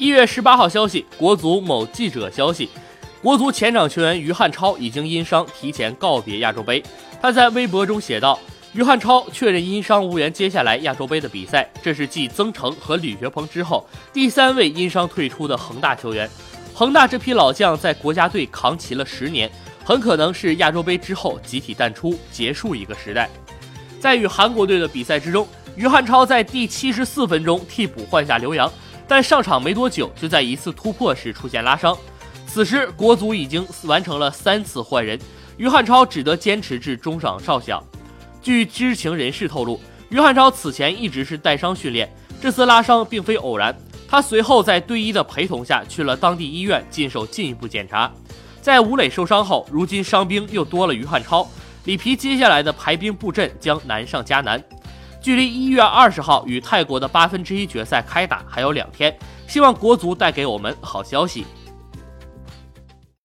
一月十八号消息，国足某记者消息，国足前场球员于汉超已经因伤提前告别亚洲杯。他在微博中写道：“于汉超确认因伤无缘接下来亚洲杯的比赛，这是继曾诚和吕学鹏之后第三位因伤退出的恒大球员。恒大这批老将在国家队扛旗了十年，很可能是亚洲杯之后集体淡出，结束一个时代。”在与韩国队的比赛之中，于汉超在第七十四分钟替补换下刘洋。但上场没多久，就在一次突破时出现拉伤。此时国足已经完成了三次换人，于汉超只得坚持至中场哨响。据知情人士透露，于汉超此前一直是带伤训练，这次拉伤并非偶然。他随后在队医的陪同下去了当地医院接受进一步检查。在吴磊受伤后，如今伤兵又多了于汉超，里皮接下来的排兵布阵将难上加难。距离一月二十号与泰国的八分之一决赛开打还有两天，希望国足带给我们好消息。